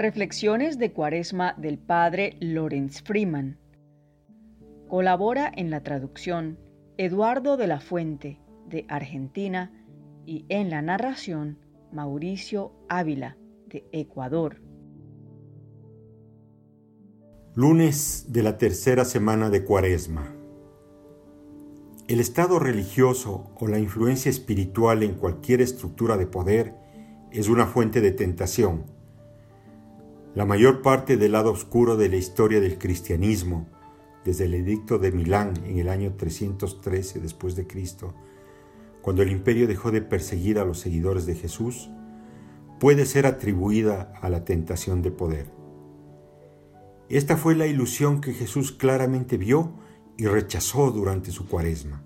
Reflexiones de Cuaresma del Padre Lorenz Freeman. Colabora en la traducción Eduardo de la Fuente, de Argentina, y en la narración Mauricio Ávila, de Ecuador. Lunes de la tercera semana de Cuaresma. El estado religioso o la influencia espiritual en cualquier estructura de poder es una fuente de tentación. La mayor parte del lado oscuro de la historia del cristianismo, desde el edicto de Milán en el año 313 después de Cristo, cuando el imperio dejó de perseguir a los seguidores de Jesús, puede ser atribuida a la tentación de poder. Esta fue la ilusión que Jesús claramente vio y rechazó durante su cuaresma.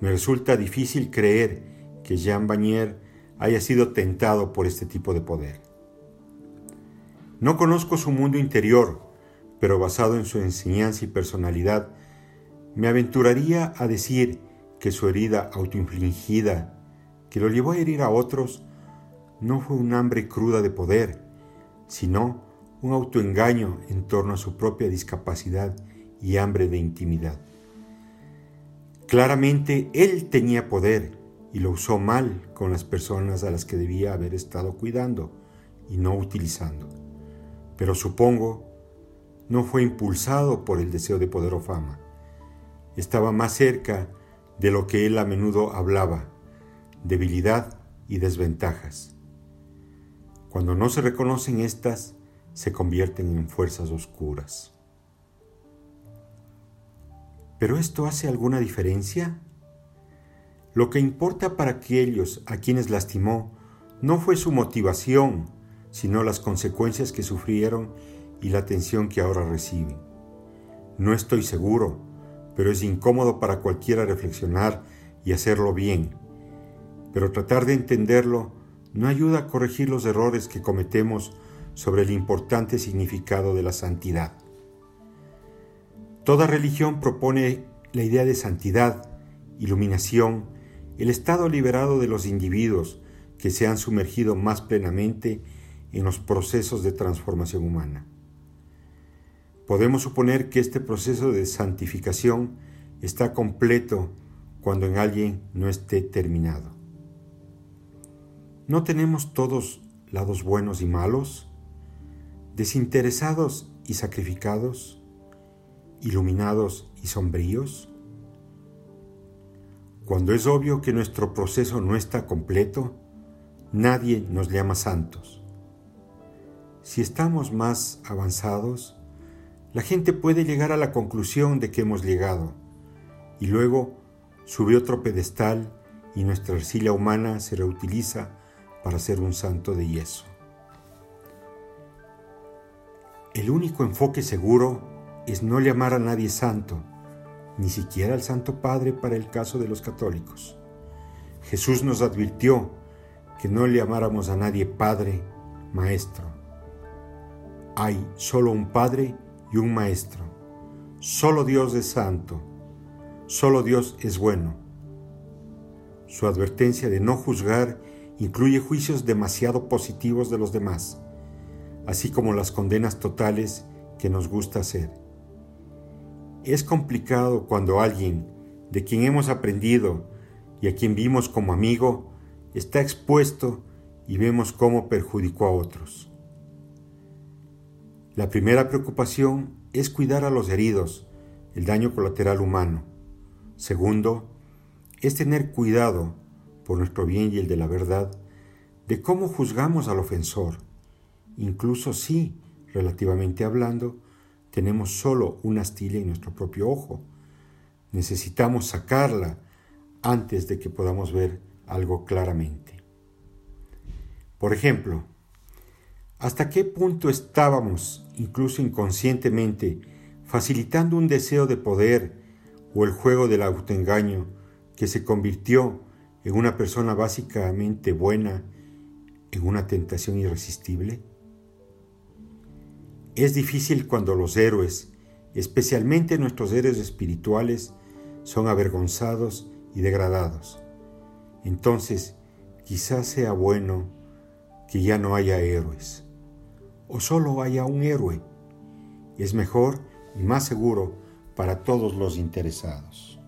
Me resulta difícil creer que Jean Bagnier haya sido tentado por este tipo de poder. No conozco su mundo interior, pero basado en su enseñanza y personalidad, me aventuraría a decir que su herida autoinfligida, que lo llevó a herir a otros, no fue un hambre cruda de poder, sino un autoengaño en torno a su propia discapacidad y hambre de intimidad. Claramente él tenía poder y lo usó mal con las personas a las que debía haber estado cuidando y no utilizando. Pero supongo no fue impulsado por el deseo de poder o fama. Estaba más cerca de lo que él a menudo hablaba, debilidad y desventajas. Cuando no se reconocen estas, se convierten en fuerzas oscuras. ¿Pero esto hace alguna diferencia? Lo que importa para aquellos a quienes lastimó no fue su motivación, sino las consecuencias que sufrieron y la atención que ahora reciben. No estoy seguro, pero es incómodo para cualquiera reflexionar y hacerlo bien. Pero tratar de entenderlo no ayuda a corregir los errores que cometemos sobre el importante significado de la santidad. Toda religión propone la idea de santidad, iluminación, el estado liberado de los individuos que se han sumergido más plenamente en los procesos de transformación humana. Podemos suponer que este proceso de santificación está completo cuando en alguien no esté terminado. ¿No tenemos todos lados buenos y malos? desinteresados y sacrificados, iluminados y sombríos? Cuando es obvio que nuestro proceso no está completo, nadie nos llama santos. Si estamos más avanzados, la gente puede llegar a la conclusión de que hemos llegado y luego sube otro pedestal y nuestra arcilla humana se reutiliza para ser un santo de yeso. El único enfoque seguro es no llamar a nadie santo, ni siquiera al Santo Padre para el caso de los católicos. Jesús nos advirtió que no le llamáramos a nadie Padre, Maestro. Hay solo un Padre y un Maestro. Solo Dios es santo. Solo Dios es bueno. Su advertencia de no juzgar incluye juicios demasiado positivos de los demás así como las condenas totales que nos gusta hacer. Es complicado cuando alguien de quien hemos aprendido y a quien vimos como amigo está expuesto y vemos cómo perjudicó a otros. La primera preocupación es cuidar a los heridos, el daño colateral humano. Segundo, es tener cuidado, por nuestro bien y el de la verdad, de cómo juzgamos al ofensor Incluso si, relativamente hablando, tenemos solo una astilla en nuestro propio ojo. Necesitamos sacarla antes de que podamos ver algo claramente. Por ejemplo, ¿hasta qué punto estábamos, incluso inconscientemente, facilitando un deseo de poder o el juego del autoengaño que se convirtió en una persona básicamente buena en una tentación irresistible? Es difícil cuando los héroes, especialmente nuestros héroes espirituales, son avergonzados y degradados. Entonces, quizás sea bueno que ya no haya héroes. O solo haya un héroe. Es mejor y más seguro para todos los interesados.